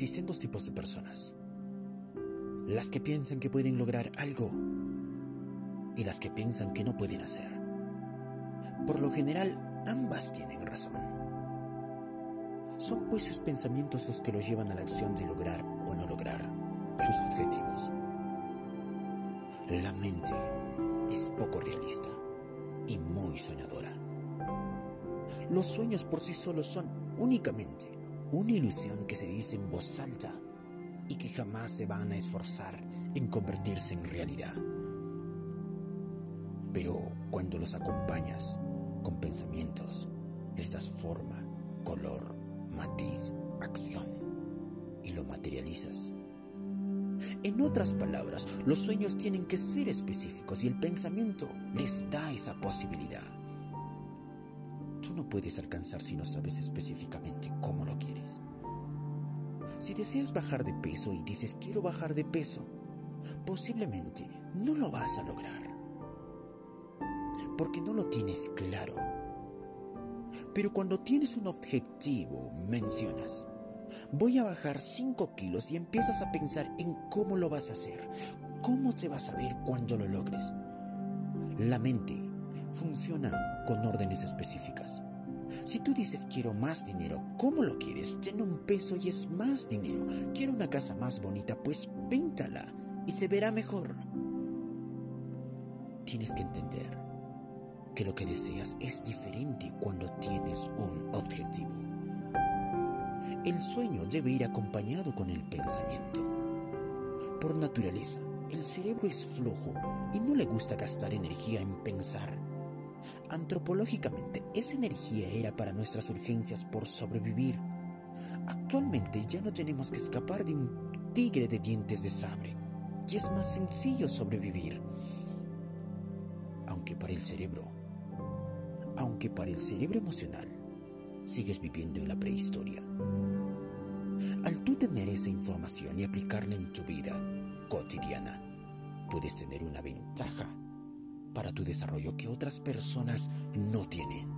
Existen dos tipos de personas. Las que piensan que pueden lograr algo y las que piensan que no pueden hacer. Por lo general, ambas tienen razón. Son pues sus pensamientos los que los llevan a la acción de lograr o no lograr sus objetivos. La mente es poco realista y muy soñadora. Los sueños por sí solos son únicamente una ilusión que se dice en voz alta y que jamás se van a esforzar en convertirse en realidad. Pero cuando los acompañas con pensamientos, les das forma, color, matiz, acción y lo materializas, en otras palabras, los sueños tienen que ser específicos y el pensamiento les da esa posibilidad. No puedes alcanzar si no sabes específicamente cómo lo quieres. Si deseas bajar de peso y dices quiero bajar de peso, posiblemente no lo vas a lograr. Porque no lo tienes claro. Pero cuando tienes un objetivo, mencionas, voy a bajar 5 kilos y empiezas a pensar en cómo lo vas a hacer, cómo te vas a ver cuando lo logres. La mente funciona con órdenes específicas. Si tú dices quiero más dinero, ¿cómo lo quieres? Tiene un peso y es más dinero. Quiero una casa más bonita, pues píntala y se verá mejor. Tienes que entender que lo que deseas es diferente cuando tienes un objetivo. El sueño debe ir acompañado con el pensamiento. Por naturaleza, el cerebro es flojo y no le gusta gastar energía en pensar. Antropológicamente, esa energía era para nuestras urgencias por sobrevivir. Actualmente ya no tenemos que escapar de un tigre de dientes de sable y es más sencillo sobrevivir. Aunque para el cerebro, aunque para el cerebro emocional, sigues viviendo en la prehistoria. Al tú tener esa información y aplicarla en tu vida cotidiana, puedes tener una ventaja para tu desarrollo que otras personas no tienen.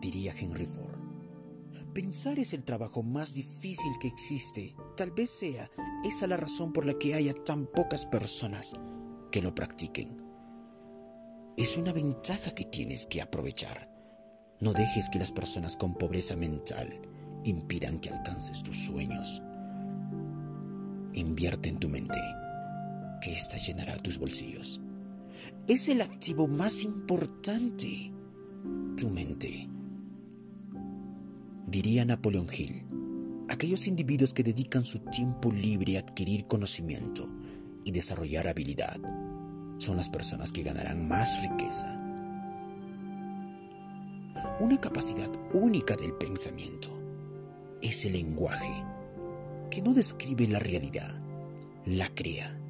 Diría Henry Ford, pensar es el trabajo más difícil que existe. Tal vez sea esa la razón por la que haya tan pocas personas que lo practiquen. Es una ventaja que tienes que aprovechar. No dejes que las personas con pobreza mental impidan que alcances tus sueños. Invierte en tu mente, que ésta llenará tus bolsillos. Es el activo más importante, tu mente. Diría Napoleón Hill, aquellos individuos que dedican su tiempo libre a adquirir conocimiento y desarrollar habilidad son las personas que ganarán más riqueza. Una capacidad única del pensamiento ese lenguaje que no describe la realidad, la crea.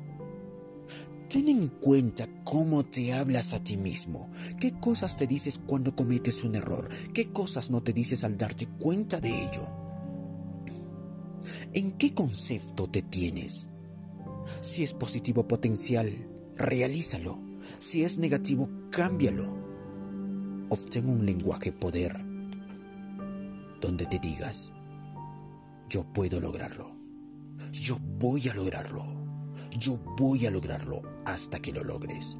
Ten en cuenta cómo te hablas a ti mismo, qué cosas te dices cuando cometes un error, qué cosas no te dices al darte cuenta de ello. ¿En qué concepto te tienes? Si es positivo potencial, realízalo. Si es negativo, cámbialo. Obtén un lenguaje poder donde te digas, yo puedo lograrlo. Yo voy a lograrlo. Yo voy a lograrlo hasta que lo logres.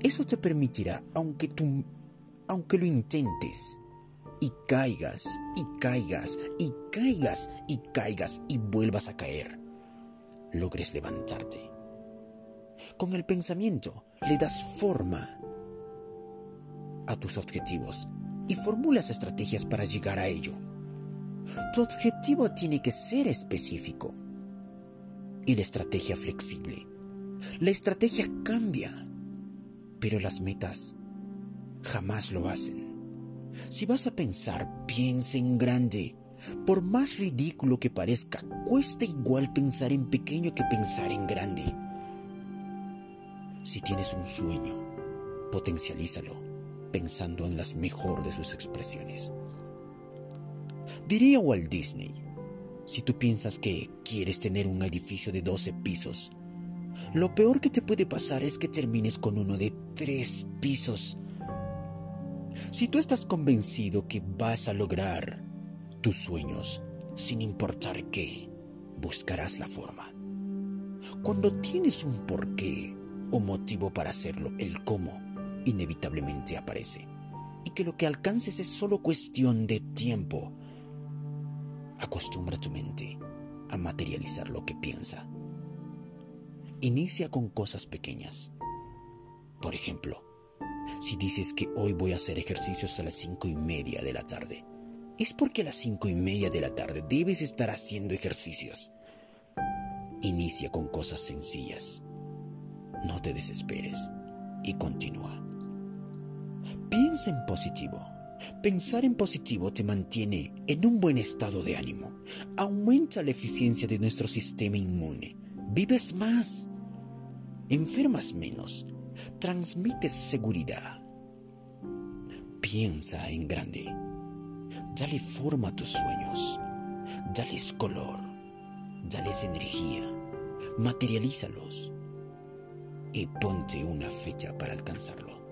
Eso te permitirá, aunque tú, aunque lo intentes, y caigas, y caigas, y caigas, y caigas, y vuelvas a caer, logres levantarte. Con el pensamiento le das forma a tus objetivos y formulas estrategias para llegar a ello. Tu objetivo tiene que ser específico y la estrategia flexible. La estrategia cambia, pero las metas jamás lo hacen. Si vas a pensar, piensa en grande. Por más ridículo que parezca, cuesta igual pensar en pequeño que pensar en grande. Si tienes un sueño, potencialízalo pensando en las mejor de sus expresiones. Diría Walt Disney, si tú piensas que quieres tener un edificio de 12 pisos, lo peor que te puede pasar es que termines con uno de 3 pisos. Si tú estás convencido que vas a lograr tus sueños, sin importar qué, buscarás la forma. Cuando tienes un porqué o motivo para hacerlo, el cómo inevitablemente aparece. Y que lo que alcances es solo cuestión de tiempo. Acostumbra tu mente a materializar lo que piensa. Inicia con cosas pequeñas. Por ejemplo, si dices que hoy voy a hacer ejercicios a las cinco y media de la tarde, es porque a las cinco y media de la tarde debes estar haciendo ejercicios. Inicia con cosas sencillas. No te desesperes y continúa. Piensa en positivo. Pensar en positivo te mantiene en un buen estado de ánimo, aumenta la eficiencia de nuestro sistema inmune, vives más, enfermas menos, transmites seguridad. Piensa en grande, dale forma a tus sueños, dales color, dales energía, materialízalos. Y ponte una fecha para alcanzarlo.